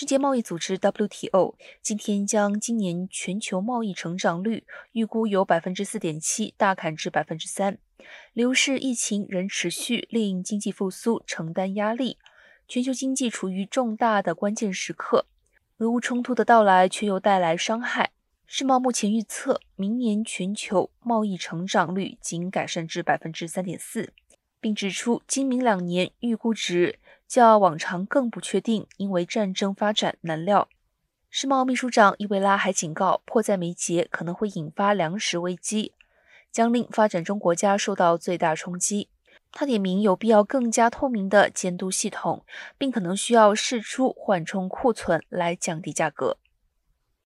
世界贸易组织 WTO 今天将今年全球贸易成长率预估由百分之四点七大砍至百分之三。理由是疫情仍持续，令经济复苏承担压力，全球经济处于重大的关键时刻。俄乌冲突的到来却又带来伤害。世贸目前预测，明年全球贸易成长率仅改善至百分之三点四，并指出今明两年预估值。较往常更不确定，因为战争发展难料。世贸秘书长伊维拉还警告，迫在眉睫可能会引发粮食危机，将令发展中国家受到最大冲击。他点名有必要更加透明的监督系统，并可能需要释出缓冲库存来降低价格。